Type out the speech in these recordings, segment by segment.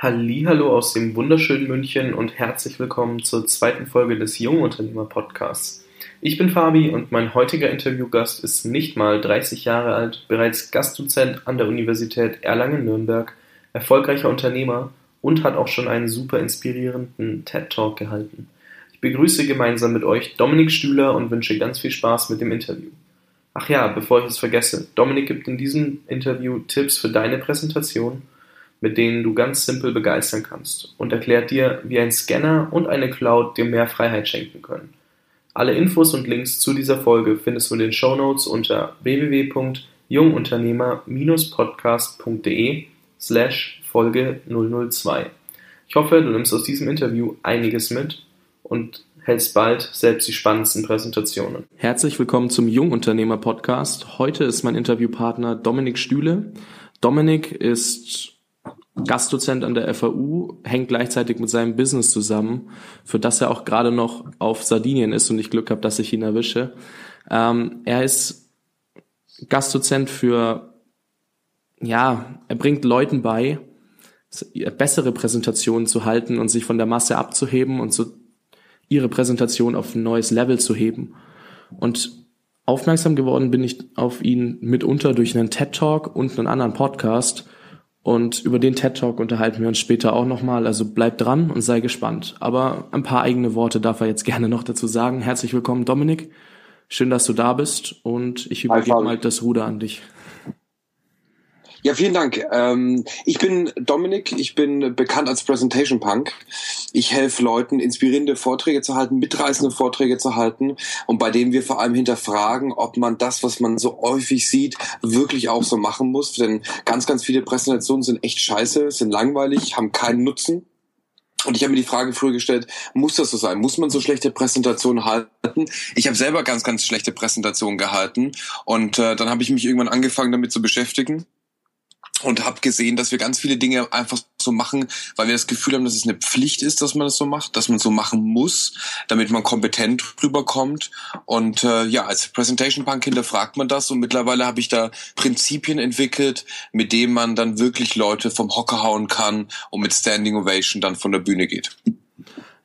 Hallihallo aus dem wunderschönen München und herzlich willkommen zur zweiten Folge des Jungunternehmer Podcasts. Ich bin Fabi und mein heutiger Interviewgast ist nicht mal 30 Jahre alt, bereits Gastdozent an der Universität Erlangen-Nürnberg, erfolgreicher Unternehmer und hat auch schon einen super inspirierenden TED Talk gehalten. Ich begrüße gemeinsam mit euch Dominik Stühler und wünsche ganz viel Spaß mit dem Interview. Ach ja, bevor ich es vergesse, Dominik gibt in diesem Interview Tipps für deine Präsentation – mit denen du ganz simpel begeistern kannst und erklärt dir, wie ein Scanner und eine Cloud dir mehr Freiheit schenken können. Alle Infos und Links zu dieser Folge findest du in den Show Notes unter www.jungunternehmer-podcast.de slash Folge 002. Ich hoffe, du nimmst aus diesem Interview einiges mit und hältst bald selbst die spannendsten Präsentationen. Herzlich willkommen zum Jungunternehmer Podcast. Heute ist mein Interviewpartner Dominik Stühle. Dominik ist Gastdozent an der FAU, hängt gleichzeitig mit seinem Business zusammen, für das er auch gerade noch auf Sardinien ist und ich Glück habe, dass ich ihn erwische. Ähm, er ist Gastdozent für, ja, er bringt Leuten bei, bessere Präsentationen zu halten und sich von der Masse abzuheben und so ihre Präsentation auf ein neues Level zu heben. Und aufmerksam geworden bin ich auf ihn mitunter durch einen TED Talk und einen anderen Podcast, und über den TED Talk unterhalten wir uns später auch nochmal. Also bleib dran und sei gespannt. Aber ein paar eigene Worte darf er jetzt gerne noch dazu sagen. Herzlich willkommen, Dominik. Schön, dass du da bist und ich übergebe mal das Ruder an dich. Ja, vielen Dank. Ähm, ich bin Dominik, ich bin bekannt als Presentation Punk. Ich helfe Leuten, inspirierende Vorträge zu halten, mitreißende Vorträge zu halten und bei denen wir vor allem hinterfragen, ob man das, was man so häufig sieht, wirklich auch so machen muss. Denn ganz, ganz viele Präsentationen sind echt scheiße, sind langweilig, haben keinen Nutzen. Und ich habe mir die Frage früher gestellt, muss das so sein? Muss man so schlechte Präsentationen halten? Ich habe selber ganz, ganz schlechte Präsentationen gehalten und äh, dann habe ich mich irgendwann angefangen damit zu beschäftigen und habe gesehen, dass wir ganz viele Dinge einfach so machen, weil wir das Gefühl haben, dass es eine Pflicht ist, dass man das so macht, dass man so machen muss, damit man kompetent rüberkommt. Und äh, ja, als Presentation Punk hinterfragt man das und mittlerweile habe ich da Prinzipien entwickelt, mit denen man dann wirklich Leute vom Hocker hauen kann und mit Standing Ovation dann von der Bühne geht.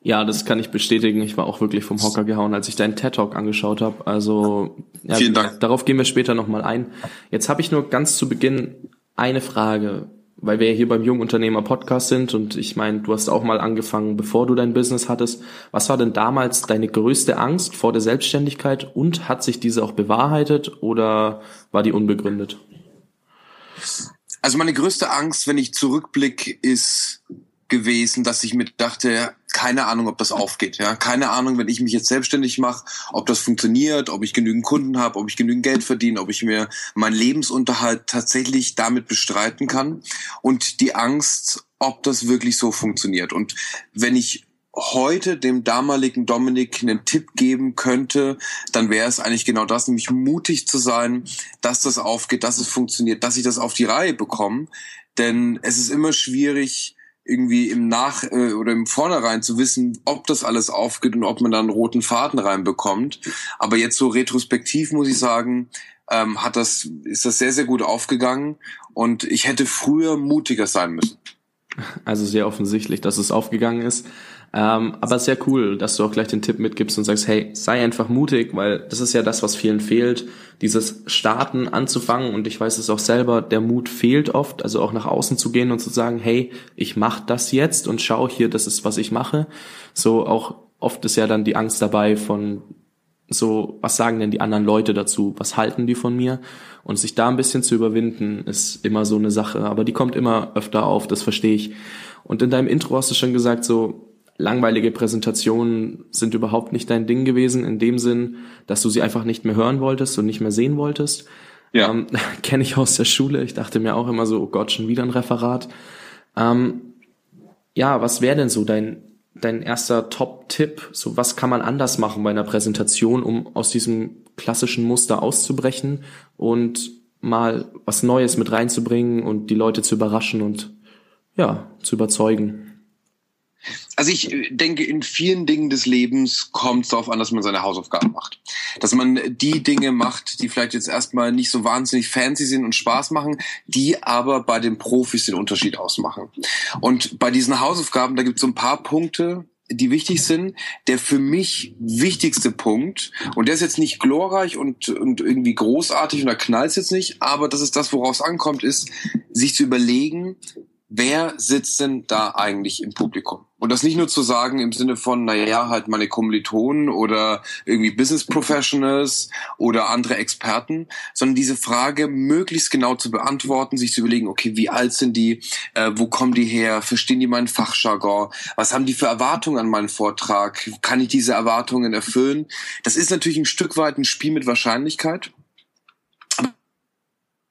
Ja, das kann ich bestätigen. Ich war auch wirklich vom Hocker gehauen, als ich deinen TED Talk angeschaut habe. Also ja, Vielen Dank. darauf gehen wir später nochmal ein. Jetzt habe ich nur ganz zu Beginn eine Frage, weil wir hier beim Jungunternehmer Podcast sind und ich meine, du hast auch mal angefangen, bevor du dein Business hattest. Was war denn damals deine größte Angst vor der Selbstständigkeit und hat sich diese auch bewahrheitet oder war die unbegründet? Also meine größte Angst, wenn ich zurückblicke, ist gewesen, dass ich mir dachte, keine Ahnung, ob das aufgeht. Ja, keine Ahnung, wenn ich mich jetzt selbstständig mache, ob das funktioniert, ob ich genügend Kunden habe, ob ich genügend Geld verdiene, ob ich mir meinen Lebensunterhalt tatsächlich damit bestreiten kann und die Angst, ob das wirklich so funktioniert. Und wenn ich heute dem damaligen Dominik einen Tipp geben könnte, dann wäre es eigentlich genau das, nämlich mutig zu sein, dass das aufgeht, dass es funktioniert, dass ich das auf die Reihe bekomme. Denn es ist immer schwierig, irgendwie im Nach- äh, oder im Vornherein zu wissen, ob das alles aufgeht und ob man da roten Faden reinbekommt. Aber jetzt so retrospektiv muss ich sagen, ähm, hat das, ist das sehr, sehr gut aufgegangen und ich hätte früher mutiger sein müssen. Also sehr offensichtlich, dass es aufgegangen ist. Ähm, aber sehr cool, dass du auch gleich den Tipp mitgibst und sagst, hey, sei einfach mutig, weil das ist ja das, was vielen fehlt, dieses Starten anzufangen. Und ich weiß es auch selber, der Mut fehlt oft, also auch nach außen zu gehen und zu sagen, hey, ich mache das jetzt und schau hier, das ist, was ich mache. So auch oft ist ja dann die Angst dabei von so, was sagen denn die anderen Leute dazu? Was halten die von mir? Und sich da ein bisschen zu überwinden, ist immer so eine Sache. Aber die kommt immer öfter auf, das verstehe ich. Und in deinem Intro hast du schon gesagt, so, langweilige Präsentationen sind überhaupt nicht dein Ding gewesen, in dem Sinn, dass du sie einfach nicht mehr hören wolltest und nicht mehr sehen wolltest. Ja. Ähm, Kenne ich aus der Schule. Ich dachte mir auch immer so, oh Gott, schon wieder ein Referat. Ähm, ja, was wäre denn so dein, dein erster Top-Tipp? So, was kann man anders machen bei einer Präsentation, um aus diesem klassischen Muster auszubrechen und mal was Neues mit reinzubringen und die Leute zu überraschen und ja, zu überzeugen? Also ich äh, denke, in vielen Dingen des Lebens kommt es darauf an, dass man seine Hausaufgaben macht. Dass man die Dinge macht, die vielleicht jetzt erstmal nicht so wahnsinnig fancy sind und Spaß machen, die aber bei den Profis den Unterschied ausmachen. Und bei diesen Hausaufgaben, da gibt es so ein paar Punkte, die wichtig sind. Der für mich wichtigste Punkt, und der ist jetzt nicht glorreich und, und irgendwie großartig und da knallt jetzt nicht, aber das ist das, woraus ankommt, ist, sich zu überlegen, wer sitzt denn da eigentlich im Publikum? Und das nicht nur zu sagen im Sinne von, naja, halt meine Kommilitonen oder irgendwie Business Professionals oder andere Experten, sondern diese Frage möglichst genau zu beantworten, sich zu überlegen, okay, wie alt sind die, äh, wo kommen die her, verstehen die meinen Fachjargon, was haben die für Erwartungen an meinen Vortrag, kann ich diese Erwartungen erfüllen? Das ist natürlich ein Stück weit ein Spiel mit Wahrscheinlichkeit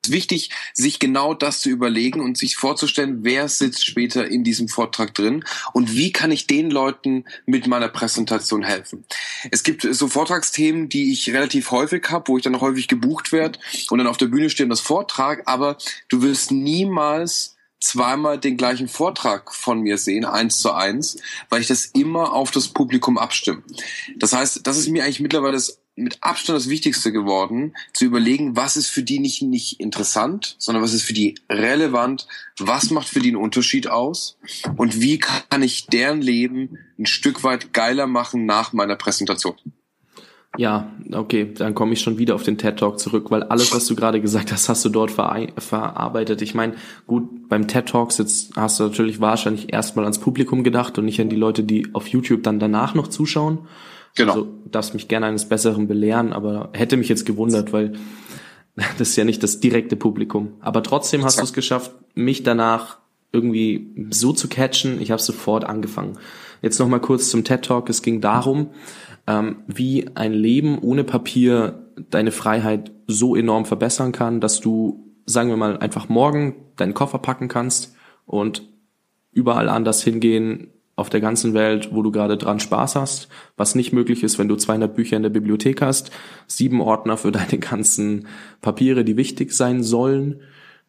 wichtig, sich genau das zu überlegen und sich vorzustellen, wer sitzt später in diesem Vortrag drin und wie kann ich den Leuten mit meiner Präsentation helfen. Es gibt so Vortragsthemen, die ich relativ häufig habe, wo ich dann häufig gebucht werde und dann auf der Bühne stehe und das Vortrag, aber du wirst niemals zweimal den gleichen Vortrag von mir sehen, eins zu eins, weil ich das immer auf das Publikum abstimme. Das heißt, das ist mir eigentlich mittlerweile das mit Abstand das Wichtigste geworden, zu überlegen, was ist für die nicht, nicht interessant, sondern was ist für die relevant, was macht für die einen Unterschied aus und wie kann ich deren Leben ein Stück weit geiler machen nach meiner Präsentation. Ja, okay, dann komme ich schon wieder auf den TED Talk zurück, weil alles, was du gerade gesagt hast, hast du dort ver verarbeitet. Ich meine, gut, beim TED Talks jetzt hast du natürlich wahrscheinlich erstmal ans Publikum gedacht und nicht an die Leute, die auf YouTube dann danach noch zuschauen. Genau. Also darfst mich gerne eines Besseren belehren, aber hätte mich jetzt gewundert, weil das ist ja nicht das direkte Publikum. Aber trotzdem hast du es geschafft, mich danach irgendwie so zu catchen. Ich habe sofort angefangen. Jetzt noch mal kurz zum TED Talk. Es ging darum, ähm, wie ein Leben ohne Papier deine Freiheit so enorm verbessern kann, dass du, sagen wir mal, einfach morgen deinen Koffer packen kannst und überall anders hingehen, auf der ganzen Welt, wo du gerade dran Spaß hast, was nicht möglich ist, wenn du 200 Bücher in der Bibliothek hast, sieben Ordner für deine ganzen Papiere, die wichtig sein sollen.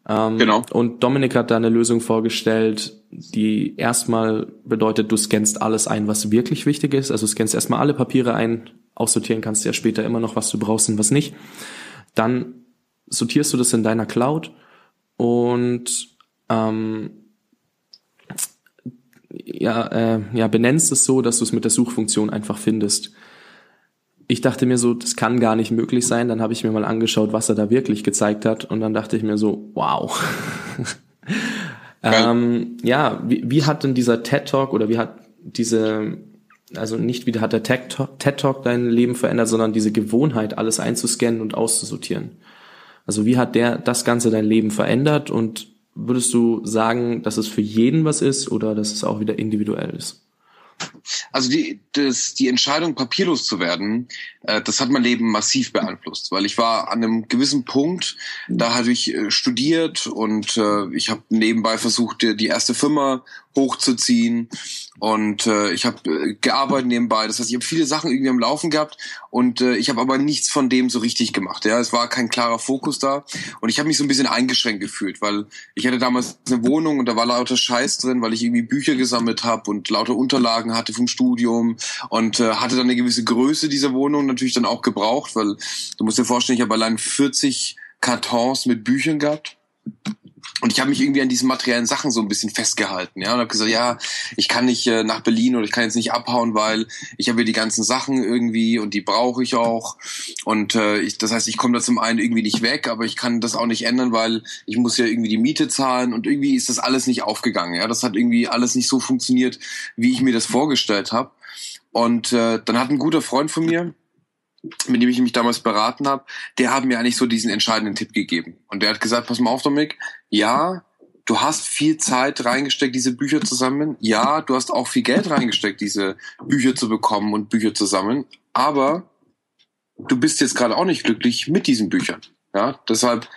Ähm, genau. Und Dominik hat da eine Lösung vorgestellt, die erstmal bedeutet, du scannst alles ein, was wirklich wichtig ist. Also scannst erstmal alle Papiere ein, aussortieren kannst du ja später immer noch, was du brauchst und was nicht. Dann sortierst du das in deiner Cloud und ähm, ja, äh, ja, benennst es so, dass du es mit der Suchfunktion einfach findest. Ich dachte mir so, das kann gar nicht möglich sein. Dann habe ich mir mal angeschaut, was er da wirklich gezeigt hat. Und dann dachte ich mir so, wow. ähm, ja, wie, wie hat denn dieser TED Talk oder wie hat diese, also nicht wie hat der TED Talk dein Leben verändert, sondern diese Gewohnheit, alles einzuscannen und auszusortieren. Also wie hat der das Ganze dein Leben verändert und würdest du sagen, dass es für jeden was ist oder dass es auch wieder individuell ist? Also die, das, die Entscheidung, papierlos zu werden, äh, das hat mein Leben massiv beeinflusst, weil ich war an einem gewissen Punkt, da hatte ich äh, studiert und äh, ich habe nebenbei versucht, die, die erste Firma hochzuziehen und äh, ich habe äh, gearbeitet nebenbei. Das heißt, ich habe viele Sachen irgendwie am Laufen gehabt und äh, ich habe aber nichts von dem so richtig gemacht. Ja, es war kein klarer Fokus da und ich habe mich so ein bisschen eingeschränkt gefühlt, weil ich hatte damals eine Wohnung und da war lauter Scheiß drin, weil ich irgendwie Bücher gesammelt habe und lauter Unterlagen hatte vom Studium und äh, hatte dann eine gewisse Größe dieser Wohnung natürlich dann auch gebraucht, weil du musst dir vorstellen, ich habe allein 40 Kartons mit Büchern gehabt und ich habe mich irgendwie an diesen materiellen Sachen so ein bisschen festgehalten, ja, und habe gesagt, ja, ich kann nicht äh, nach Berlin oder ich kann jetzt nicht abhauen, weil ich habe hier die ganzen Sachen irgendwie und die brauche ich auch. Und äh, ich, das heißt, ich komme da zum einen irgendwie nicht weg, aber ich kann das auch nicht ändern, weil ich muss ja irgendwie die Miete zahlen und irgendwie ist das alles nicht aufgegangen, ja, das hat irgendwie alles nicht so funktioniert, wie ich mir das vorgestellt habe. Und äh, dann hat ein guter Freund von mir, mit dem ich mich damals beraten habe, der hat mir eigentlich so diesen entscheidenden Tipp gegeben. Und der hat gesagt, pass mal auf, Dominik, ja, du hast viel Zeit reingesteckt, diese Bücher zu sammeln. Ja, du hast auch viel Geld reingesteckt, diese Bücher zu bekommen und Bücher zu sammeln. Aber du bist jetzt gerade auch nicht glücklich mit diesen Büchern. Ja, deshalb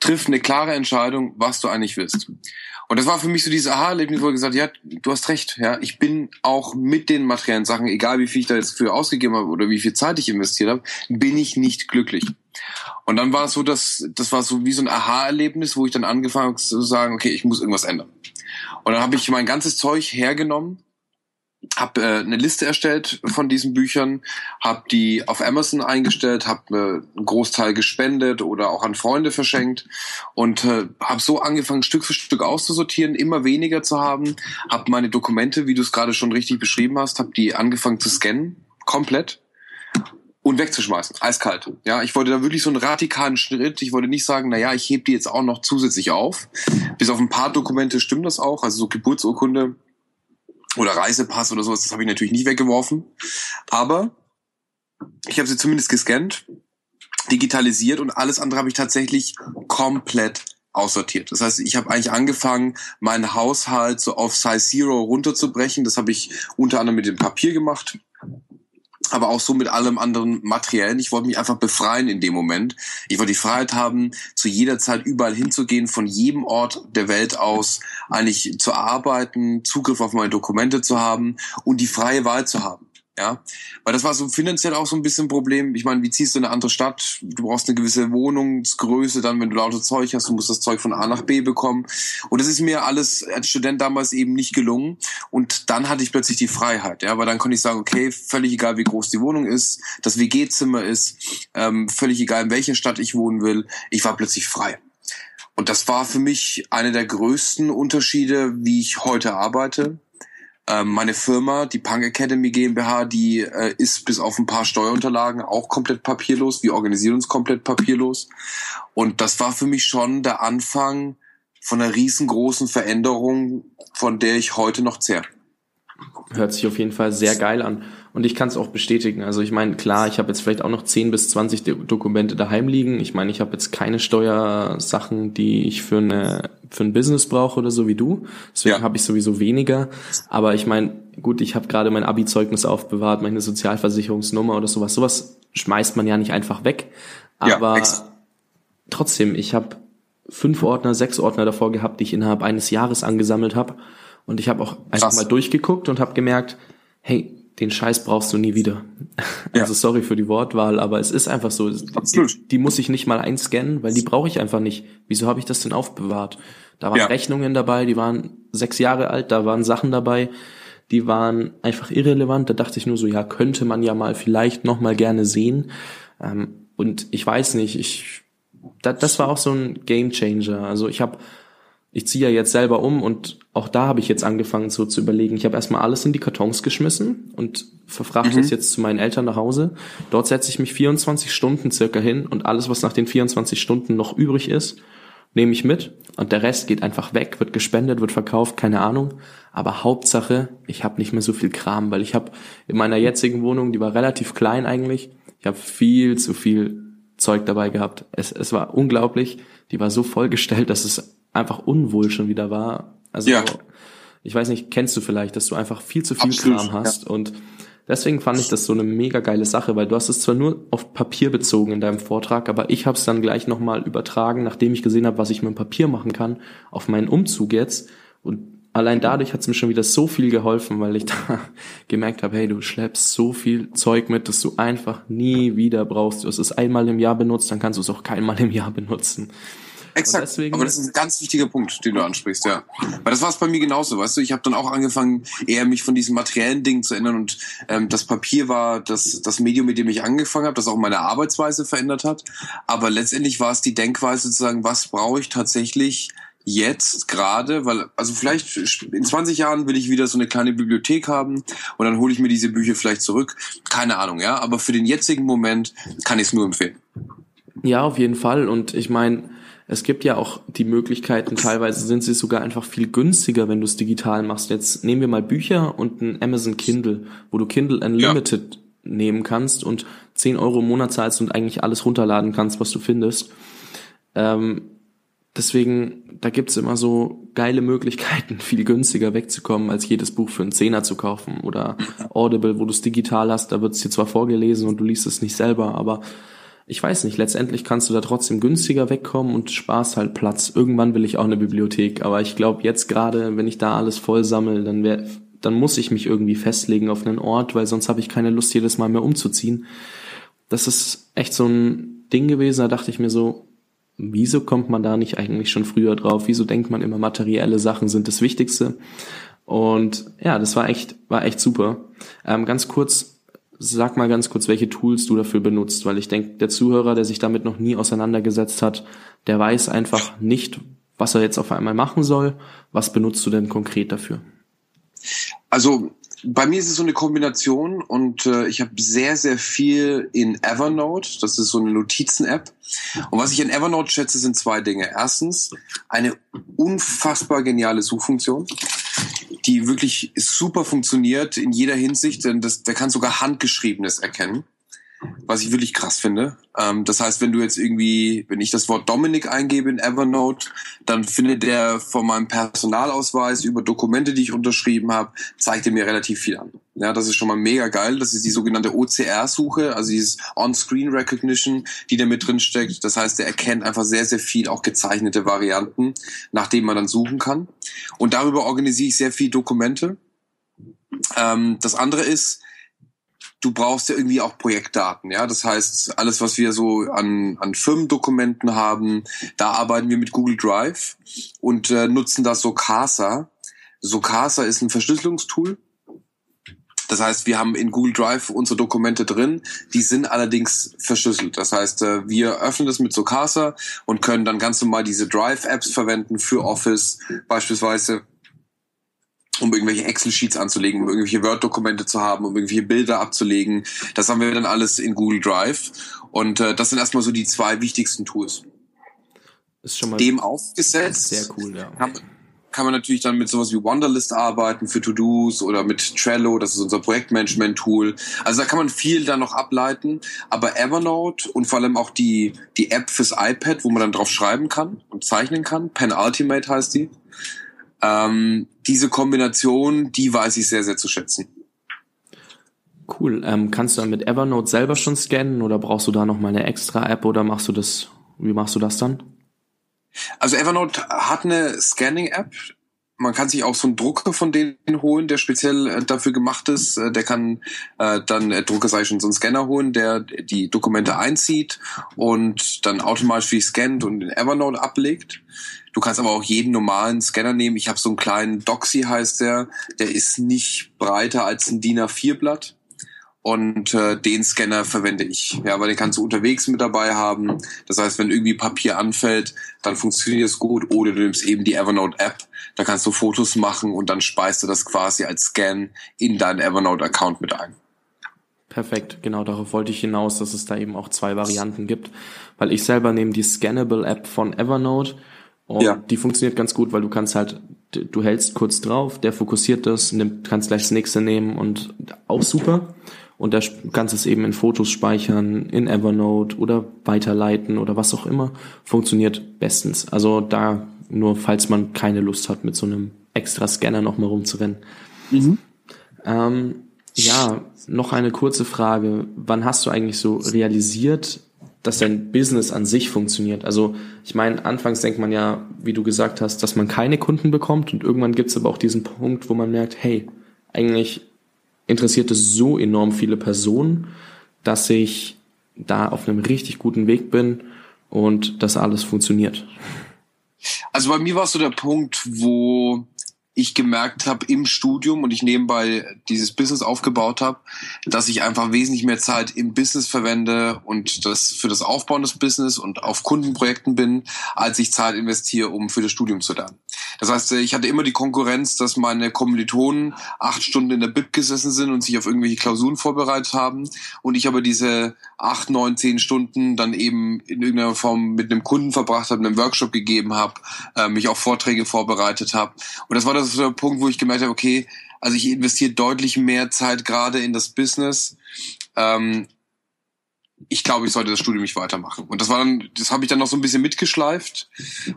triff eine klare Entscheidung, was du eigentlich willst. Und das war für mich so dieses Aha-Erlebnis, wo ich gesagt ja, du hast recht, ja, ich bin auch mit den materiellen Sachen, egal wie viel ich da jetzt für ausgegeben habe oder wie viel Zeit ich investiert habe, bin ich nicht glücklich. Und dann war es so, dass das war so wie so ein Aha-Erlebnis, wo ich dann angefangen habe zu sagen, okay, ich muss irgendwas ändern. Und dann habe ich mein ganzes Zeug hergenommen habe äh, eine Liste erstellt von diesen Büchern, habe die auf Amazon eingestellt, habe äh, einen Großteil gespendet oder auch an Freunde verschenkt und äh, habe so angefangen, Stück für Stück auszusortieren, immer weniger zu haben, habe meine Dokumente, wie du es gerade schon richtig beschrieben hast, habe die angefangen zu scannen, komplett und wegzuschmeißen, eiskalt. Ja, ich wollte da wirklich so einen radikalen Schritt. Ich wollte nicht sagen, na ja, ich heb die jetzt auch noch zusätzlich auf. Bis auf ein paar Dokumente stimmt das auch, also so Geburtsurkunde oder Reisepass oder sowas, das habe ich natürlich nicht weggeworfen. Aber ich habe sie zumindest gescannt, digitalisiert und alles andere habe ich tatsächlich komplett aussortiert. Das heißt, ich habe eigentlich angefangen, meinen Haushalt so auf Size Zero runterzubrechen. Das habe ich unter anderem mit dem Papier gemacht aber auch so mit allem anderen Materiellen. Ich wollte mich einfach befreien in dem Moment. Ich wollte die Freiheit haben, zu jeder Zeit überall hinzugehen, von jedem Ort der Welt aus eigentlich zu arbeiten, Zugriff auf meine Dokumente zu haben und die freie Wahl zu haben. Ja, weil das war so finanziell auch so ein bisschen ein Problem. Ich meine, wie ziehst du in eine andere Stadt? Du brauchst eine gewisse Wohnungsgröße, dann, wenn du lauter Zeug hast, du musst das Zeug von A nach B bekommen. Und das ist mir alles als Student damals eben nicht gelungen. Und dann hatte ich plötzlich die Freiheit, ja, weil dann konnte ich sagen, okay, völlig egal, wie groß die Wohnung ist, das WG-Zimmer ist, ähm, völlig egal, in welcher Stadt ich wohnen will, ich war plötzlich frei. Und das war für mich einer der größten Unterschiede, wie ich heute arbeite ähm, meine Firma, die Punk Academy GmbH, die äh, ist bis auf ein paar Steuerunterlagen auch komplett papierlos. Wir organisieren uns komplett papierlos. Und das war für mich schon der Anfang von einer riesengroßen Veränderung, von der ich heute noch zehre. Hört sich auf jeden Fall sehr geil an. Und ich kann es auch bestätigen. Also ich meine, klar, ich habe jetzt vielleicht auch noch 10 bis 20 Dokumente daheim liegen. Ich meine, ich habe jetzt keine Steuersachen, die ich für eine für ein Business brauche oder so wie du. Deswegen ja. habe ich sowieso weniger. Aber ich meine, gut, ich habe gerade mein Abi-Zeugnis aufbewahrt, meine Sozialversicherungsnummer oder sowas. Sowas schmeißt man ja nicht einfach weg. Aber ja, trotzdem, ich habe fünf Ordner, sechs Ordner davor gehabt, die ich innerhalb eines Jahres angesammelt habe. Und ich habe auch einfach Krass. mal durchgeguckt und habe gemerkt, hey, den Scheiß brauchst du nie wieder. Ja. Also sorry für die Wortwahl, aber es ist einfach so. Die, die, muss ich nicht mal einscannen, weil die brauche ich einfach nicht. Wieso habe ich das denn aufbewahrt? Da waren ja. Rechnungen dabei, die waren sechs Jahre alt, da waren Sachen dabei, die waren einfach irrelevant. Da dachte ich nur so, ja, könnte man ja mal vielleicht noch mal gerne sehen. Ähm, und ich weiß nicht, ich, das war auch so ein Game Changer. Also ich habe ich ziehe ja jetzt selber um und auch da habe ich jetzt angefangen so zu überlegen. Ich habe erstmal alles in die Kartons geschmissen und verfrachte mhm. es jetzt zu meinen Eltern nach Hause. Dort setze ich mich 24 Stunden circa hin und alles, was nach den 24 Stunden noch übrig ist, nehme ich mit und der Rest geht einfach weg, wird gespendet, wird verkauft, keine Ahnung. Aber Hauptsache, ich habe nicht mehr so viel Kram, weil ich habe in meiner jetzigen Wohnung, die war relativ klein eigentlich, ich habe viel zu viel Zeug dabei gehabt. Es, es war unglaublich. Die war so vollgestellt, dass es einfach unwohl schon wieder war. Also ja. ich weiß nicht, kennst du vielleicht, dass du einfach viel zu viel Absolut, Kram hast ja. und deswegen fand ich das so eine mega geile Sache, weil du hast es zwar nur auf Papier bezogen in deinem Vortrag, aber ich habe es dann gleich nochmal übertragen, nachdem ich gesehen habe, was ich mit dem Papier machen kann, auf meinen Umzug jetzt und allein dadurch hat es mir schon wieder so viel geholfen, weil ich da gemerkt habe, hey, du schleppst so viel Zeug mit, dass du einfach nie wieder brauchst. Du hast es einmal im Jahr benutzt, dann kannst du es auch keinmal im Jahr benutzen. Exakt. Deswegen, aber das ist ein ganz wichtiger Punkt, den du ansprichst, ja. Weil das war es bei mir genauso, weißt du. Ich habe dann auch angefangen, eher mich von diesen materiellen Dingen zu ändern und ähm, das Papier war das, das Medium, mit dem ich angefangen habe, das auch meine Arbeitsweise verändert hat. Aber letztendlich war es die Denkweise zu sagen, was brauche ich tatsächlich jetzt gerade, weil also vielleicht in 20 Jahren will ich wieder so eine kleine Bibliothek haben und dann hole ich mir diese Bücher vielleicht zurück. Keine Ahnung, ja, aber für den jetzigen Moment kann ich es nur empfehlen. Ja, auf jeden Fall und ich meine, es gibt ja auch die Möglichkeiten, teilweise sind sie sogar einfach viel günstiger, wenn du es digital machst. Jetzt nehmen wir mal Bücher und ein Amazon Kindle, wo du Kindle Unlimited ja. nehmen kannst und 10 Euro im Monat zahlst und eigentlich alles runterladen kannst, was du findest. Ähm, deswegen, da gibt's immer so geile Möglichkeiten, viel günstiger wegzukommen, als jedes Buch für einen Zehner zu kaufen. Oder Audible, wo du es digital hast, da wird's dir zwar vorgelesen und du liest es nicht selber, aber ich weiß nicht, letztendlich kannst du da trotzdem günstiger wegkommen und sparst halt Platz. Irgendwann will ich auch eine Bibliothek, aber ich glaube jetzt gerade, wenn ich da alles voll sammle, dann wär, dann muss ich mich irgendwie festlegen auf einen Ort, weil sonst habe ich keine Lust jedes Mal mehr umzuziehen. Das ist echt so ein Ding gewesen, da dachte ich mir so, wieso kommt man da nicht eigentlich schon früher drauf? Wieso denkt man immer materielle Sachen sind das Wichtigste? Und ja, das war echt, war echt super. Ähm, ganz kurz, sag mal ganz kurz, welche Tools du dafür benutzt, weil ich denke, der Zuhörer, der sich damit noch nie auseinandergesetzt hat, der weiß einfach nicht, was er jetzt auf einmal machen soll. Was benutzt du denn konkret dafür? Also bei mir ist es so eine Kombination und äh, ich habe sehr, sehr viel in Evernote. Das ist so eine Notizen-App. Und was ich in Evernote schätze, sind zwei Dinge. Erstens eine unfassbar geniale Suchfunktion, die wirklich super funktioniert in jeder Hinsicht, denn das, der kann sogar Handgeschriebenes erkennen was ich wirklich krass finde. Ähm, das heißt, wenn du jetzt irgendwie, wenn ich das Wort Dominik eingebe in Evernote, dann findet der von meinem Personalausweis über Dokumente, die ich unterschrieben habe, zeigt er mir relativ viel an. Ja, das ist schon mal mega geil. Das ist die sogenannte OCR-Suche, also dieses On-Screen Recognition, die da mit drin steckt. Das heißt, er erkennt einfach sehr, sehr viel auch gezeichnete Varianten, nach denen man dann suchen kann. Und darüber organisiere ich sehr viel Dokumente. Ähm, das andere ist, du brauchst ja irgendwie auch Projektdaten, ja. Das heißt, alles, was wir so an, an Firmendokumenten haben, da arbeiten wir mit Google Drive und äh, nutzen das Socasa. Socasa ist ein Verschlüsselungstool. Das heißt, wir haben in Google Drive unsere Dokumente drin, die sind allerdings verschlüsselt. Das heißt, äh, wir öffnen das mit Socasa und können dann ganz normal diese Drive-Apps verwenden für Office beispielsweise um irgendwelche Excel-Sheets anzulegen, um irgendwelche Word-Dokumente zu haben, um irgendwelche Bilder abzulegen. Das haben wir dann alles in Google Drive. Und äh, das sind erstmal so die zwei wichtigsten Tools. Ist schon mal Dem aufgesetzt. Sehr cool, ja. Kann, kann man natürlich dann mit sowas wie Wonderlist arbeiten für To-Dos oder mit Trello, das ist unser Projektmanagement-Tool. Also da kann man viel dann noch ableiten. Aber Evernote und vor allem auch die, die App fürs iPad, wo man dann drauf schreiben kann und zeichnen kann, Pen Ultimate heißt die, ähm, diese Kombination, die weiß ich sehr, sehr zu schätzen. Cool. Ähm, kannst du dann mit Evernote selber schon scannen oder brauchst du da noch mal eine extra App oder machst du das, wie machst du das dann? Also Evernote hat eine Scanning-App. Man kann sich auch so einen Drucker von denen holen, der speziell äh, dafür gemacht ist. Äh, der kann äh, dann, äh, Drucker sei schon so einen Scanner holen, der die Dokumente einzieht und dann automatisch wie scannt und in Evernote ablegt. Du kannst aber auch jeden normalen Scanner nehmen. Ich habe so einen kleinen Doxy heißt der. Der ist nicht breiter als ein DIN A4-Blatt. Und äh, den Scanner verwende ich. Ja, weil den kannst du unterwegs mit dabei haben. Das heißt, wenn irgendwie Papier anfällt, dann funktioniert es gut. Oder du nimmst eben die Evernote-App. Da kannst du Fotos machen und dann speist du das quasi als Scan in deinen Evernote-Account mit ein. Perfekt, genau darauf wollte ich hinaus, dass es da eben auch zwei Varianten gibt. Weil ich selber nehme die Scannable-App von Evernote und ja. die funktioniert ganz gut, weil du kannst halt, du hältst kurz drauf, der fokussiert das, nimmt, kannst gleich das nächste nehmen und auch super. Und da kannst es eben in Fotos speichern, in Evernote oder weiterleiten oder was auch immer. Funktioniert bestens. Also da nur, falls man keine Lust hat, mit so einem extra Scanner nochmal rumzurennen. Mhm. Ähm, ja, noch eine kurze Frage. Wann hast du eigentlich so realisiert, dass dein Business an sich funktioniert. Also ich meine, anfangs denkt man ja, wie du gesagt hast, dass man keine Kunden bekommt und irgendwann gibt es aber auch diesen Punkt, wo man merkt, hey, eigentlich interessiert es so enorm viele Personen, dass ich da auf einem richtig guten Weg bin und dass alles funktioniert. Also bei mir war so der Punkt, wo ich gemerkt habe im Studium und ich nebenbei dieses Business aufgebaut habe, dass ich einfach wesentlich mehr Zeit im Business verwende und das für das Aufbauen des Business und auf Kundenprojekten bin, als ich Zeit investiere, um für das Studium zu lernen. Das heißt, ich hatte immer die Konkurrenz, dass meine Kommilitonen acht Stunden in der Bib gesessen sind und sich auf irgendwelche Klausuren vorbereitet haben und ich aber diese acht, neun, zehn Stunden dann eben in irgendeiner Form mit einem Kunden verbracht habe, einen Workshop gegeben habe, äh, mich auf Vorträge vorbereitet habe und das war das der Punkt, wo ich gemerkt habe, okay, also ich investiere deutlich mehr Zeit gerade in das Business. Ähm, ich glaube, ich sollte das Studium nicht weitermachen. Und das war dann, das habe ich dann noch so ein bisschen mitgeschleift.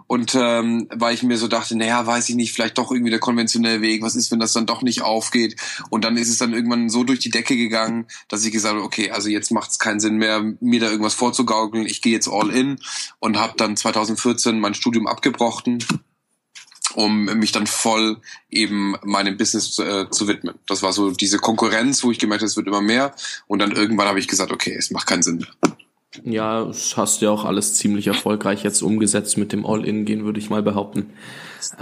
Und ähm, weil ich mir so dachte, naja, weiß ich nicht, vielleicht doch irgendwie der konventionelle Weg. Was ist, wenn das dann doch nicht aufgeht? Und dann ist es dann irgendwann so durch die Decke gegangen, dass ich gesagt habe, okay, also jetzt macht es keinen Sinn mehr, mir da irgendwas vorzugaukeln. Ich gehe jetzt all in und habe dann 2014 mein Studium abgebrochen um mich dann voll eben meinem Business äh, zu widmen. Das war so diese Konkurrenz, wo ich gemerkt habe, es wird immer mehr. Und dann irgendwann habe ich gesagt, okay, es macht keinen Sinn mehr. Ja, das hast du ja auch alles ziemlich erfolgreich jetzt umgesetzt mit dem All-In gehen, würde ich mal behaupten.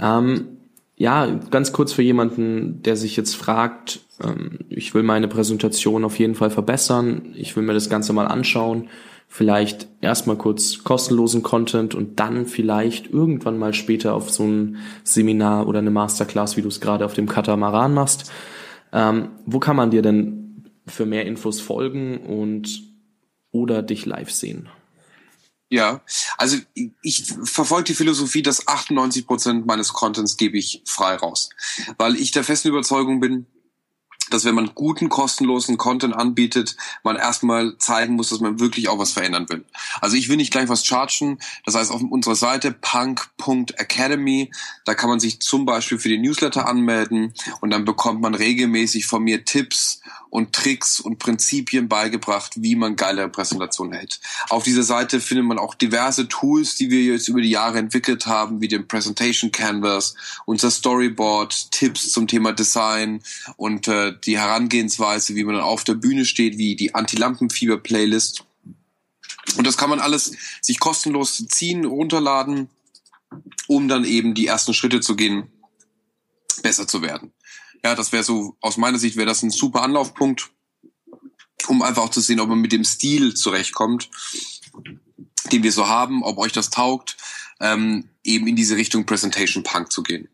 Ähm, ja, ganz kurz für jemanden, der sich jetzt fragt, ähm, ich will meine Präsentation auf jeden Fall verbessern, ich will mir das Ganze mal anschauen, vielleicht erstmal kurz kostenlosen Content und dann vielleicht irgendwann mal später auf so ein Seminar oder eine Masterclass, wie du es gerade auf dem Katamaran machst. Ähm, wo kann man dir denn für mehr Infos folgen und oder dich live sehen? Ja, also ich verfolge die Philosophie, dass 98 Prozent meines Contents gebe ich frei raus, weil ich der festen Überzeugung bin, dass wenn man guten, kostenlosen Content anbietet, man erstmal zeigen muss, dass man wirklich auch was verändern will. Also ich will nicht gleich was chargen. Das heißt, auf unserer Seite punk.academy, da kann man sich zum Beispiel für den Newsletter anmelden und dann bekommt man regelmäßig von mir Tipps und Tricks und Prinzipien beigebracht, wie man geile Präsentationen hält. Auf dieser Seite findet man auch diverse Tools, die wir jetzt über die Jahre entwickelt haben, wie den Presentation Canvas, unser Storyboard, Tipps zum Thema Design und äh, die Herangehensweise, wie man dann auf der Bühne steht, wie die Anti-Lampenfieber-Playlist. Und das kann man alles sich kostenlos ziehen, runterladen, um dann eben die ersten Schritte zu gehen, besser zu werden. Ja, das wäre so, aus meiner Sicht wäre das ein super Anlaufpunkt, um einfach auch zu sehen, ob man mit dem Stil zurechtkommt, den wir so haben, ob euch das taugt, ähm, eben in diese Richtung Presentation Punk zu gehen.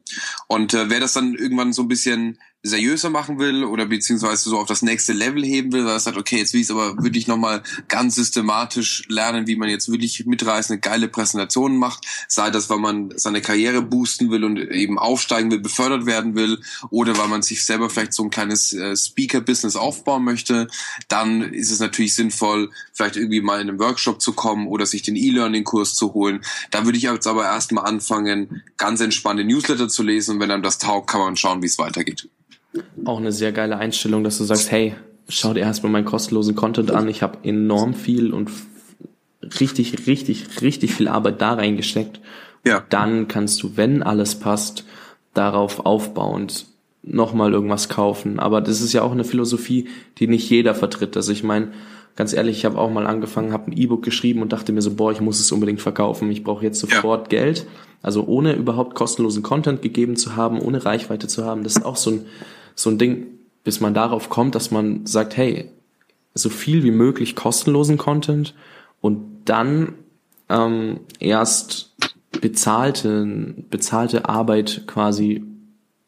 Und äh, wer das dann irgendwann so ein bisschen seriöser machen will oder beziehungsweise so auf das nächste Level heben will, weil er sagt, okay, jetzt will ich es aber wirklich nochmal ganz systematisch lernen, wie man jetzt wirklich mitreißende, geile Präsentationen macht, sei das, weil man seine Karriere boosten will und eben aufsteigen will, befördert werden will oder weil man sich selber vielleicht so ein kleines äh, Speaker-Business aufbauen möchte, dann ist es natürlich sinnvoll, vielleicht irgendwie mal in einen Workshop zu kommen oder sich den E-Learning-Kurs zu holen. Da würde ich jetzt aber erstmal anfangen, ganz entspannte Newsletter zu lesen und wenn einem das taugt, kann man schauen, wie es weitergeht. Auch eine sehr geile Einstellung, dass du sagst, hey, schau dir erstmal meinen kostenlosen Content an. Ich habe enorm viel und richtig, richtig, richtig viel Arbeit da reingesteckt. Ja. Dann kannst du, wenn alles passt, darauf aufbauend nochmal irgendwas kaufen. Aber das ist ja auch eine Philosophie, die nicht jeder vertritt. Also ich meine, ganz ehrlich, ich habe auch mal angefangen, habe ein E-Book geschrieben und dachte mir so, boah, ich muss es unbedingt verkaufen. Ich brauche jetzt sofort ja. Geld. Also ohne überhaupt kostenlosen Content gegeben zu haben, ohne Reichweite zu haben, das ist auch so ein so ein Ding, bis man darauf kommt, dass man sagt, hey, so viel wie möglich kostenlosen Content und dann ähm, erst bezahlte, bezahlte Arbeit quasi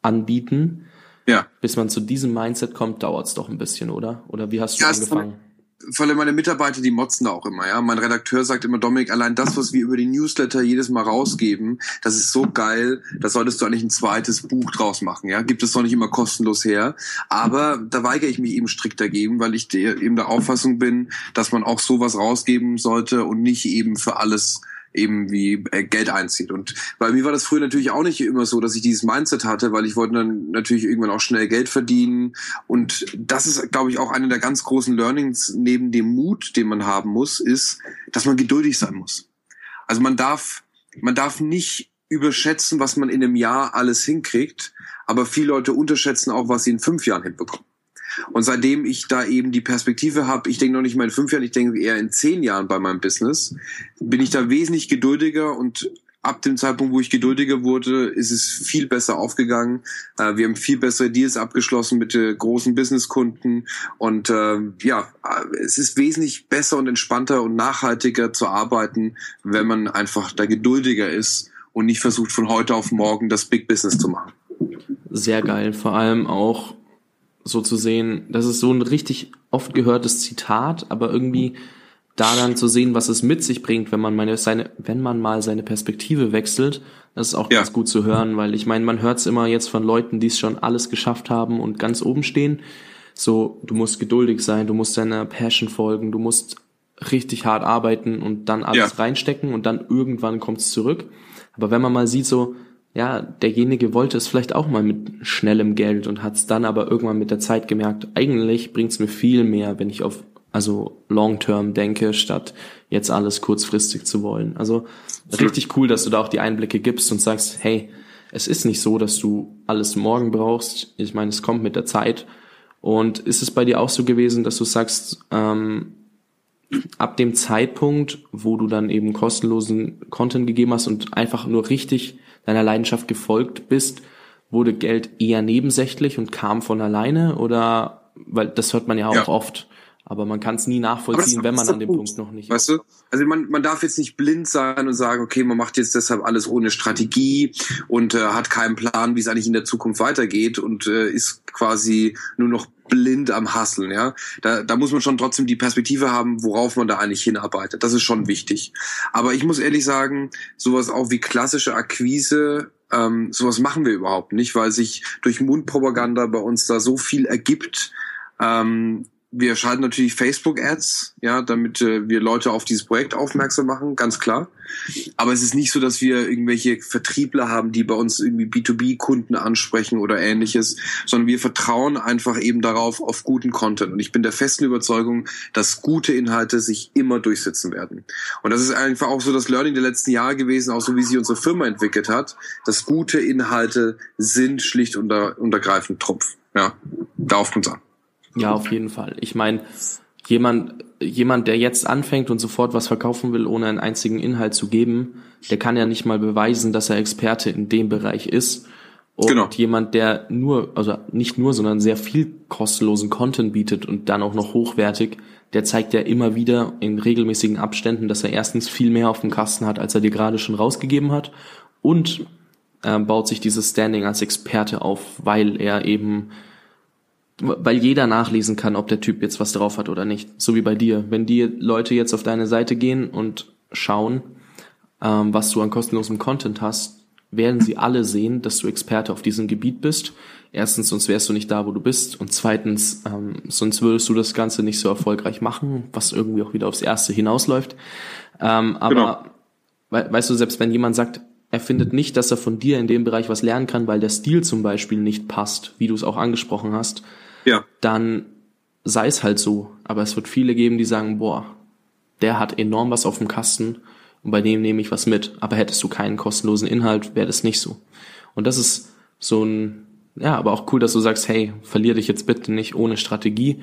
anbieten. Ja. Bis man zu diesem Mindset kommt, dauert es doch ein bisschen, oder? Oder wie hast du ja, angefangen? Vor allem meine Mitarbeiter, die motzen da auch immer, ja. Mein Redakteur sagt immer, Dominik, allein das, was wir über die Newsletter jedes Mal rausgeben, das ist so geil, da solltest du eigentlich ein zweites Buch draus machen, ja. Gibt es doch nicht immer kostenlos her. Aber da weigere ich mich eben strikt dagegen, weil ich eben der Auffassung bin, dass man auch sowas rausgeben sollte und nicht eben für alles eben wie äh, Geld einzieht. Und bei mir war das früher natürlich auch nicht immer so, dass ich dieses Mindset hatte, weil ich wollte dann natürlich irgendwann auch schnell Geld verdienen. Und das ist, glaube ich, auch eine der ganz großen Learnings neben dem Mut, den man haben muss, ist, dass man geduldig sein muss. Also man darf, man darf nicht überschätzen, was man in einem Jahr alles hinkriegt, aber viele Leute unterschätzen auch, was sie in fünf Jahren hinbekommen. Und seitdem ich da eben die Perspektive habe, ich denke noch nicht mal in fünf Jahren, ich denke eher in zehn Jahren bei meinem Business, bin ich da wesentlich geduldiger und ab dem Zeitpunkt, wo ich geduldiger wurde, ist es viel besser aufgegangen. Äh, wir haben viel bessere Deals abgeschlossen mit äh, großen Businesskunden und äh, ja, es ist wesentlich besser und entspannter und nachhaltiger zu arbeiten, wenn man einfach da geduldiger ist und nicht versucht von heute auf morgen das Big Business zu machen. Sehr geil, vor allem auch so zu sehen, das ist so ein richtig oft gehörtes Zitat, aber irgendwie da dann zu sehen, was es mit sich bringt, wenn man meine, seine, wenn man mal seine Perspektive wechselt, das ist auch ja. ganz gut zu hören, weil ich meine, man hört es immer jetzt von Leuten, die es schon alles geschafft haben und ganz oben stehen. So, du musst geduldig sein, du musst deiner Passion folgen, du musst richtig hart arbeiten und dann alles ja. reinstecken und dann irgendwann kommt es zurück. Aber wenn man mal sieht, so, ja, derjenige wollte es vielleicht auch mal mit schnellem Geld und hat es dann aber irgendwann mit der Zeit gemerkt, eigentlich bringt es mir viel mehr, wenn ich auf also Long-Term denke, statt jetzt alles kurzfristig zu wollen. Also richtig cool, dass du da auch die Einblicke gibst und sagst, hey, es ist nicht so, dass du alles morgen brauchst. Ich meine, es kommt mit der Zeit. Und ist es bei dir auch so gewesen, dass du sagst, ähm, ab dem Zeitpunkt, wo du dann eben kostenlosen Content gegeben hast und einfach nur richtig deiner Leidenschaft gefolgt bist, wurde Geld eher nebensächlich und kam von alleine oder weil das hört man ja auch ja. oft. Aber man kann es nie nachvollziehen, wenn man an dem Punkt noch nicht weißt ist. Du? Also man, man darf jetzt nicht blind sein und sagen, okay, man macht jetzt deshalb alles ohne Strategie und äh, hat keinen Plan, wie es eigentlich in der Zukunft weitergeht und äh, ist quasi nur noch blind am Hasseln, ja. Da, da muss man schon trotzdem die Perspektive haben, worauf man da eigentlich hinarbeitet. Das ist schon wichtig. Aber ich muss ehrlich sagen, sowas auch wie klassische Akquise ähm, sowas machen wir überhaupt nicht, weil sich durch Mundpropaganda bei uns da so viel ergibt, ähm, wir schalten natürlich Facebook-Ads, ja, damit äh, wir Leute auf dieses Projekt aufmerksam machen, ganz klar. Aber es ist nicht so, dass wir irgendwelche Vertriebler haben, die bei uns irgendwie B2B-Kunden ansprechen oder ähnliches, sondern wir vertrauen einfach eben darauf auf guten Content. Und ich bin der festen Überzeugung, dass gute Inhalte sich immer durchsetzen werden. Und das ist einfach auch so das Learning der letzten Jahre gewesen, auch so wie sich unsere Firma entwickelt hat, dass gute Inhalte sind schlicht und, und ergreifend Trumpf. Ja, darauf kommt es an. Ja, auf jeden Fall. Ich meine, jemand, jemand, der jetzt anfängt und sofort was verkaufen will, ohne einen einzigen Inhalt zu geben, der kann ja nicht mal beweisen, dass er Experte in dem Bereich ist. Und genau. jemand, der nur, also nicht nur, sondern sehr viel kostenlosen Content bietet und dann auch noch hochwertig, der zeigt ja immer wieder in regelmäßigen Abständen, dass er erstens viel mehr auf dem Kasten hat, als er dir gerade schon rausgegeben hat und äh, baut sich dieses Standing als Experte auf, weil er eben weil jeder nachlesen kann, ob der Typ jetzt was drauf hat oder nicht. So wie bei dir. Wenn die Leute jetzt auf deine Seite gehen und schauen, ähm, was du an kostenlosem Content hast, werden sie alle sehen, dass du Experte auf diesem Gebiet bist. Erstens, sonst wärst du nicht da, wo du bist. Und zweitens, ähm, sonst würdest du das Ganze nicht so erfolgreich machen, was irgendwie auch wieder aufs Erste hinausläuft. Ähm, aber genau. we weißt du, selbst wenn jemand sagt, er findet nicht, dass er von dir in dem Bereich was lernen kann, weil der Stil zum Beispiel nicht passt, wie du es auch angesprochen hast, ja. dann sei es halt so. Aber es wird viele geben, die sagen, boah, der hat enorm was auf dem Kasten und bei dem nehme ich was mit. Aber hättest du keinen kostenlosen Inhalt, wäre das nicht so. Und das ist so ein, ja, aber auch cool, dass du sagst, hey, verlier dich jetzt bitte nicht ohne Strategie,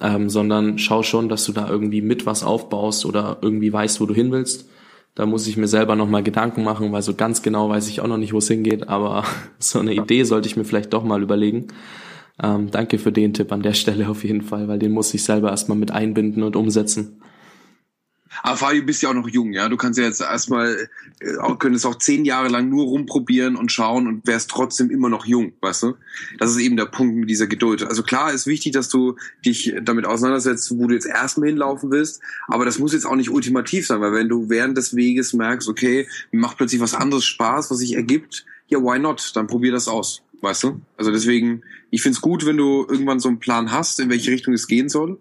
ähm, sondern schau schon, dass du da irgendwie mit was aufbaust oder irgendwie weißt, wo du hin willst. Da muss ich mir selber nochmal Gedanken machen, weil so ganz genau weiß ich auch noch nicht, wo es hingeht, aber so eine Idee sollte ich mir vielleicht doch mal überlegen. Ähm, danke für den Tipp an der Stelle auf jeden Fall, weil den muss ich selber erstmal mit einbinden und umsetzen. Aber Fabio, du bist ja auch noch jung, ja. Du kannst ja jetzt erstmal, äh, könntest auch zehn Jahre lang nur rumprobieren und schauen und wärst trotzdem immer noch jung, weißt du? Das ist eben der Punkt mit dieser Geduld. Also klar ist wichtig, dass du dich damit auseinandersetzt, wo du jetzt erstmal hinlaufen willst, aber das muss jetzt auch nicht ultimativ sein, weil wenn du während des Weges merkst, okay, mir macht plötzlich was anderes Spaß, was sich ergibt, ja, why not? Dann probier das aus. Weißt du? Also deswegen, ich find's gut, wenn du irgendwann so einen Plan hast, in welche Richtung es gehen soll.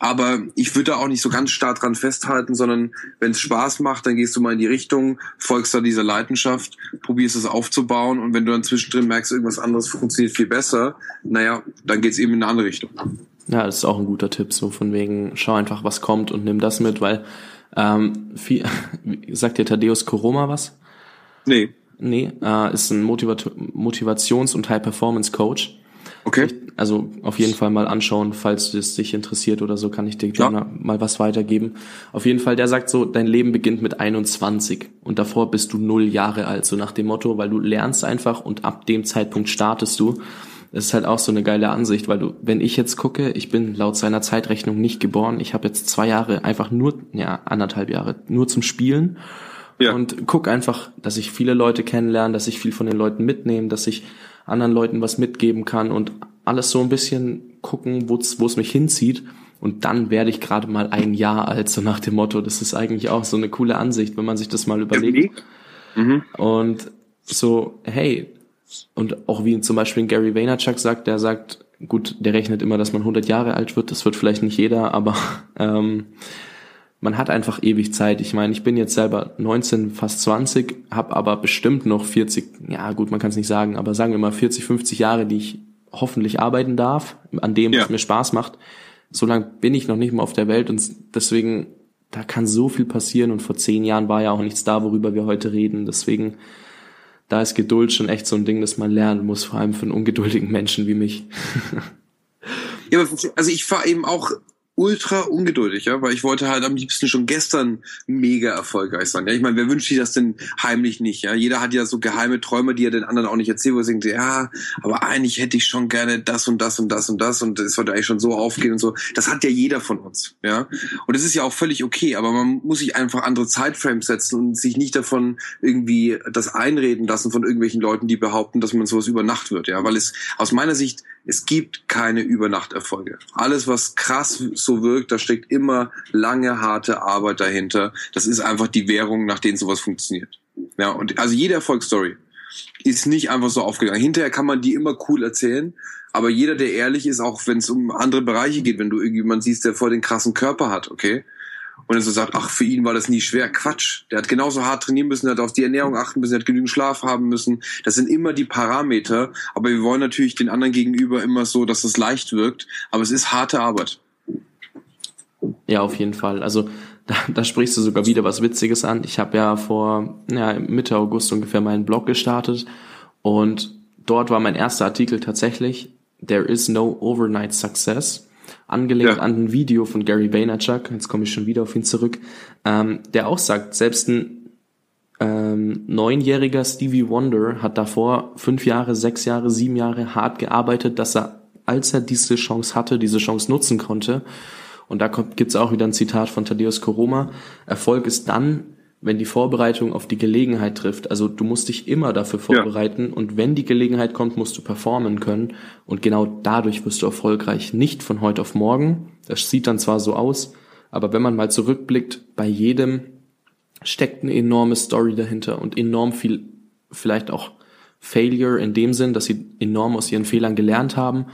Aber ich würde da auch nicht so ganz stark dran festhalten, sondern wenn es Spaß macht, dann gehst du mal in die Richtung, folgst da dieser Leidenschaft, probierst es aufzubauen und wenn du dann zwischendrin merkst, irgendwas anderes funktioniert viel besser, naja, dann geht's eben in eine andere Richtung. Ja, das ist auch ein guter Tipp, so von wegen, schau einfach, was kommt und nimm das mit, weil ähm, viel, sagt dir Thaddeus Koroma was? Nee. Nee, äh, ist ein Motivat Motivations- und High-Performance-Coach. Okay. Also auf jeden Fall mal anschauen, falls es dich interessiert oder so, kann ich dir gerne mal was weitergeben. Auf jeden Fall, der sagt so, dein Leben beginnt mit 21 und davor bist du null Jahre alt, so nach dem Motto, weil du lernst einfach und ab dem Zeitpunkt startest du. Das ist halt auch so eine geile Ansicht, weil du, wenn ich jetzt gucke, ich bin laut seiner Zeitrechnung nicht geboren, ich habe jetzt zwei Jahre einfach nur, ja, anderthalb Jahre, nur zum Spielen ja. Und guck einfach, dass ich viele Leute kennenlerne, dass ich viel von den Leuten mitnehme, dass ich anderen Leuten was mitgeben kann und alles so ein bisschen gucken, wo es mich hinzieht. Und dann werde ich gerade mal ein Jahr alt, so nach dem Motto. Das ist eigentlich auch so eine coole Ansicht, wenn man sich das mal überlegt. Mhm. Und so, hey, und auch wie zum Beispiel Gary Vaynerchuk sagt, der sagt, gut, der rechnet immer, dass man 100 Jahre alt wird. Das wird vielleicht nicht jeder, aber ähm, man hat einfach ewig Zeit. Ich meine, ich bin jetzt selber 19, fast 20, habe aber bestimmt noch 40, ja gut, man kann es nicht sagen, aber sagen wir mal 40, 50 Jahre, die ich hoffentlich arbeiten darf, an dem, was ja. mir Spaß macht. So lange bin ich noch nicht mal auf der Welt und deswegen, da kann so viel passieren und vor zehn Jahren war ja auch nichts da, worüber wir heute reden. Deswegen, da ist Geduld schon echt so ein Ding, das man lernen muss, vor allem für einen ungeduldigen Menschen wie mich. ja, also ich fahre eben auch ultra ungeduldig, ja, weil ich wollte halt am liebsten schon gestern mega erfolgreich sein. Ja, ich meine, wer wünscht sich das denn heimlich nicht? Ja, jeder hat ja so geheime Träume, die er den anderen auch nicht erzählt, wo er denkt, ja, aber eigentlich hätte ich schon gerne das und das und das und das und es sollte eigentlich schon so aufgehen und so. Das hat ja jeder von uns, ja. Und das ist ja auch völlig okay, aber man muss sich einfach andere Zeitframes setzen und sich nicht davon irgendwie das einreden lassen von irgendwelchen Leuten, die behaupten, dass man sowas über Nacht wird, ja, weil es aus meiner Sicht es gibt keine Übernachterfolge. Alles, was krass so wirkt, da steckt immer lange, harte Arbeit dahinter. Das ist einfach die Währung, nach denen sowas funktioniert. Ja, und also jede Erfolgsstory ist nicht einfach so aufgegangen. Hinterher kann man die immer cool erzählen, aber jeder, der ehrlich ist, auch wenn es um andere Bereiche geht, wenn du irgendjemand siehst, der voll den krassen Körper hat, okay, und er so sagt, ach, für ihn war das nie schwer. Quatsch. Der hat genauso hart trainieren müssen, der hat auf die Ernährung achten müssen, der hat genügend Schlaf haben müssen. Das sind immer die Parameter. Aber wir wollen natürlich den anderen gegenüber immer so, dass es leicht wirkt. Aber es ist harte Arbeit. Ja, auf jeden Fall. Also da, da sprichst du sogar wieder was Witziges an. Ich habe ja vor ja, Mitte August ungefähr meinen Blog gestartet und dort war mein erster Artikel tatsächlich There is no overnight success angelegt ja. an ein Video von Gary Vaynerchuk, jetzt komme ich schon wieder auf ihn zurück, ähm, der auch sagt, selbst ein ähm, neunjähriger Stevie Wonder hat davor fünf Jahre, sechs Jahre, sieben Jahre hart gearbeitet, dass er, als er diese Chance hatte, diese Chance nutzen konnte. Und da gibt es auch wieder ein Zitat von Thaddeus Koroma. Erfolg ist dann, wenn die Vorbereitung auf die Gelegenheit trifft. Also du musst dich immer dafür vorbereiten ja. und wenn die Gelegenheit kommt, musst du performen können und genau dadurch wirst du erfolgreich. Nicht von heute auf morgen. Das sieht dann zwar so aus, aber wenn man mal zurückblickt, bei jedem steckt eine enorme Story dahinter und enorm viel vielleicht auch Failure in dem Sinn, dass sie enorm aus ihren Fehlern gelernt haben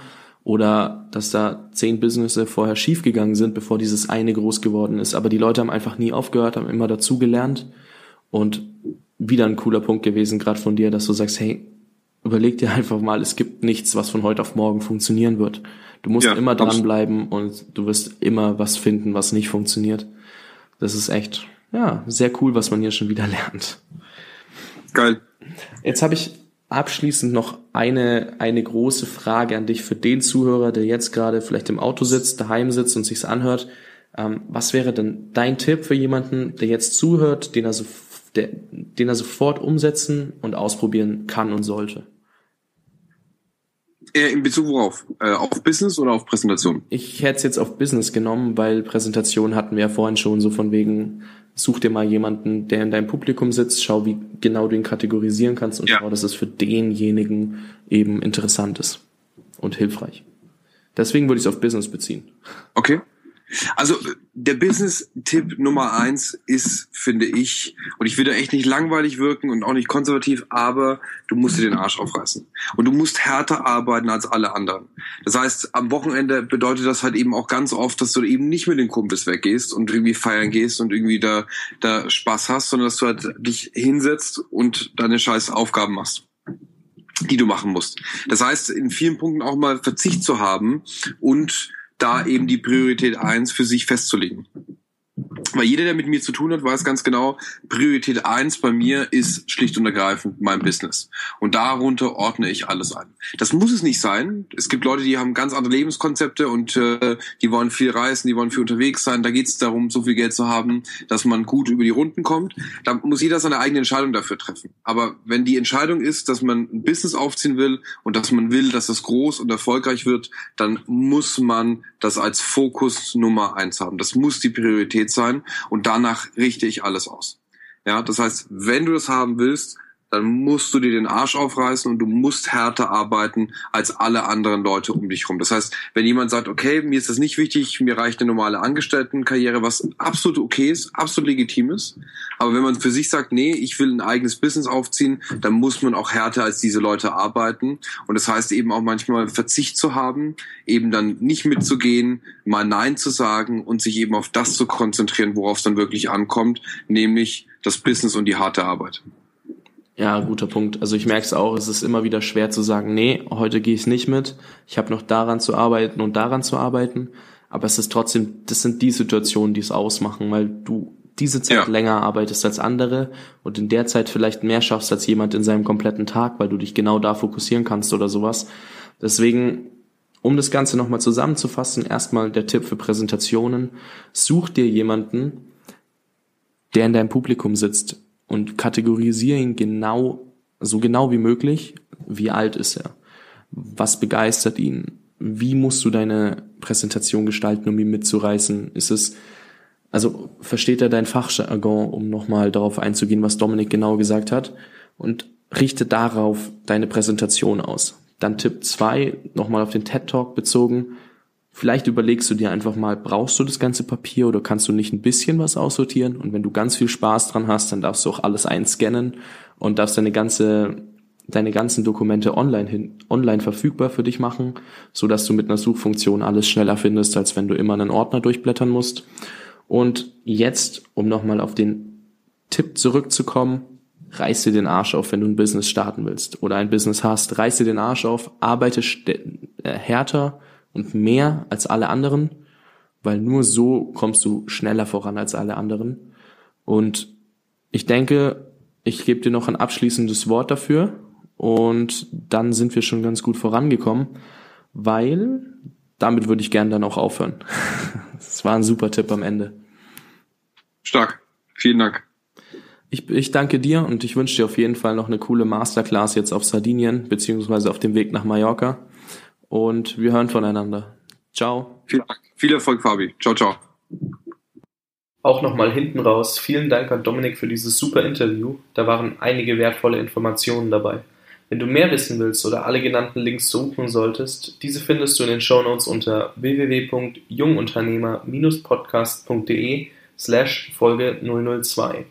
oder dass da zehn Businesses vorher schiefgegangen sind, bevor dieses eine groß geworden ist. Aber die Leute haben einfach nie aufgehört, haben immer dazugelernt. Und wieder ein cooler Punkt gewesen, gerade von dir, dass du sagst, hey, überleg dir einfach mal, es gibt nichts, was von heute auf morgen funktionieren wird. Du musst ja, immer dranbleiben und du wirst immer was finden, was nicht funktioniert. Das ist echt, ja, sehr cool, was man hier schon wieder lernt. Geil. Jetzt habe ich abschließend noch eine, eine große Frage an dich für den Zuhörer, der jetzt gerade vielleicht im Auto sitzt, daheim sitzt und sich's anhört. Ähm, was wäre denn dein Tipp für jemanden, der jetzt zuhört, den er, so, der, den er sofort umsetzen und ausprobieren kann und sollte? In Bezug worauf? Äh, auf Business oder auf Präsentation? Ich hätte es jetzt auf Business genommen, weil Präsentation hatten wir ja vorhin schon so von wegen, such dir mal jemanden, der in deinem Publikum sitzt, schau, wie genau du ihn kategorisieren kannst und ja. schau, dass es für denjenigen eben interessant ist und hilfreich. Deswegen würde ich es auf Business beziehen. Okay. Also der Business-Tipp Nummer eins ist, finde ich, und ich will da echt nicht langweilig wirken und auch nicht konservativ, aber du musst dir den Arsch aufreißen. Und du musst härter arbeiten als alle anderen. Das heißt, am Wochenende bedeutet das halt eben auch ganz oft, dass du eben nicht mit den Kumpels weggehst und irgendwie feiern gehst und irgendwie da, da Spaß hast, sondern dass du halt dich hinsetzt und deine scheiß Aufgaben machst die du machen musst. Das heißt, in vielen Punkten auch mal Verzicht zu haben und da eben die Priorität eins für sich festzulegen. Weil jeder, der mit mir zu tun hat, weiß ganz genau, Priorität eins bei mir ist schlicht und ergreifend mein Business. Und darunter ordne ich alles ein. Das muss es nicht sein. Es gibt Leute, die haben ganz andere Lebenskonzepte und äh, die wollen viel reisen, die wollen viel unterwegs sein. Da geht es darum, so viel Geld zu haben, dass man gut über die Runden kommt. Da muss jeder seine eigene Entscheidung dafür treffen. Aber wenn die Entscheidung ist, dass man ein Business aufziehen will und dass man will, dass es groß und erfolgreich wird, dann muss man das als Fokus Nummer eins haben. Das muss die Priorität sein und danach richte ich alles aus. Ja, das heißt, wenn du das haben willst, dann musst du dir den Arsch aufreißen und du musst härter arbeiten als alle anderen Leute um dich rum. Das heißt, wenn jemand sagt, okay, mir ist das nicht wichtig, mir reicht eine normale Angestelltenkarriere, was absolut okay ist, absolut legitim ist. Aber wenn man für sich sagt, nee, ich will ein eigenes Business aufziehen, dann muss man auch härter als diese Leute arbeiten. Und das heißt eben auch manchmal Verzicht zu haben, eben dann nicht mitzugehen, mal Nein zu sagen und sich eben auf das zu konzentrieren, worauf es dann wirklich ankommt, nämlich das Business und die harte Arbeit. Ja, guter Punkt. Also ich merke es auch, es ist immer wieder schwer zu sagen, nee, heute gehe ich nicht mit. Ich habe noch daran zu arbeiten und daran zu arbeiten. Aber es ist trotzdem, das sind die Situationen, die es ausmachen, weil du diese Zeit ja. länger arbeitest als andere und in der Zeit vielleicht mehr schaffst als jemand in seinem kompletten Tag, weil du dich genau da fokussieren kannst oder sowas. Deswegen um das Ganze nochmal zusammenzufassen, erstmal der Tipp für Präsentationen. Such dir jemanden, der in deinem Publikum sitzt und kategorisiere ihn genau, so genau wie möglich. Wie alt ist er? Was begeistert ihn? Wie musst du deine Präsentation gestalten, um ihn mitzureißen? Ist es, also versteht er dein Fachjargon, um nochmal darauf einzugehen, was Dominik genau gesagt hat? Und richte darauf deine Präsentation aus. Dann Tipp zwei nochmal auf den TED Talk bezogen. Vielleicht überlegst du dir einfach mal, brauchst du das ganze Papier oder kannst du nicht ein bisschen was aussortieren? Und wenn du ganz viel Spaß dran hast, dann darfst du auch alles einscannen und darfst deine ganze, deine ganzen Dokumente online hin, online verfügbar für dich machen, so dass du mit einer Suchfunktion alles schneller findest, als wenn du immer einen Ordner durchblättern musst. Und jetzt, um nochmal auf den Tipp zurückzukommen, reiß dir den Arsch auf, wenn du ein Business starten willst oder ein Business hast. Reiß dir den Arsch auf, arbeite äh, härter und mehr als alle anderen, weil nur so kommst du schneller voran als alle anderen. Und ich denke, ich gebe dir noch ein abschließendes Wort dafür und dann sind wir schon ganz gut vorangekommen, weil damit würde ich gerne dann auch aufhören. Das war ein super Tipp am Ende. Stark. Vielen Dank. Ich, ich danke dir und ich wünsche dir auf jeden Fall noch eine coole Masterclass jetzt auf Sardinien beziehungsweise auf dem Weg nach Mallorca und wir hören voneinander. Ciao. Viel, viel Erfolg, Fabi. Ciao, ciao. Auch nochmal hinten raus, vielen Dank an Dominik für dieses super Interview. Da waren einige wertvolle Informationen dabei. Wenn du mehr wissen willst oder alle genannten Links suchen solltest, diese findest du in den Shownotes unter www.jungunternehmer-podcast.de slash Folge 002.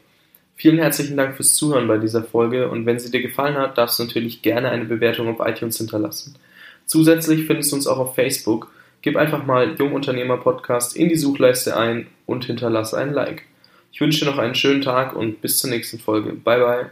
Vielen herzlichen Dank fürs Zuhören bei dieser Folge und wenn sie dir gefallen hat, darfst du natürlich gerne eine Bewertung auf iTunes hinterlassen. Zusätzlich findest du uns auch auf Facebook. Gib einfach mal Jungunternehmer Podcast in die Suchleiste ein und hinterlasse ein Like. Ich wünsche dir noch einen schönen Tag und bis zur nächsten Folge. Bye bye.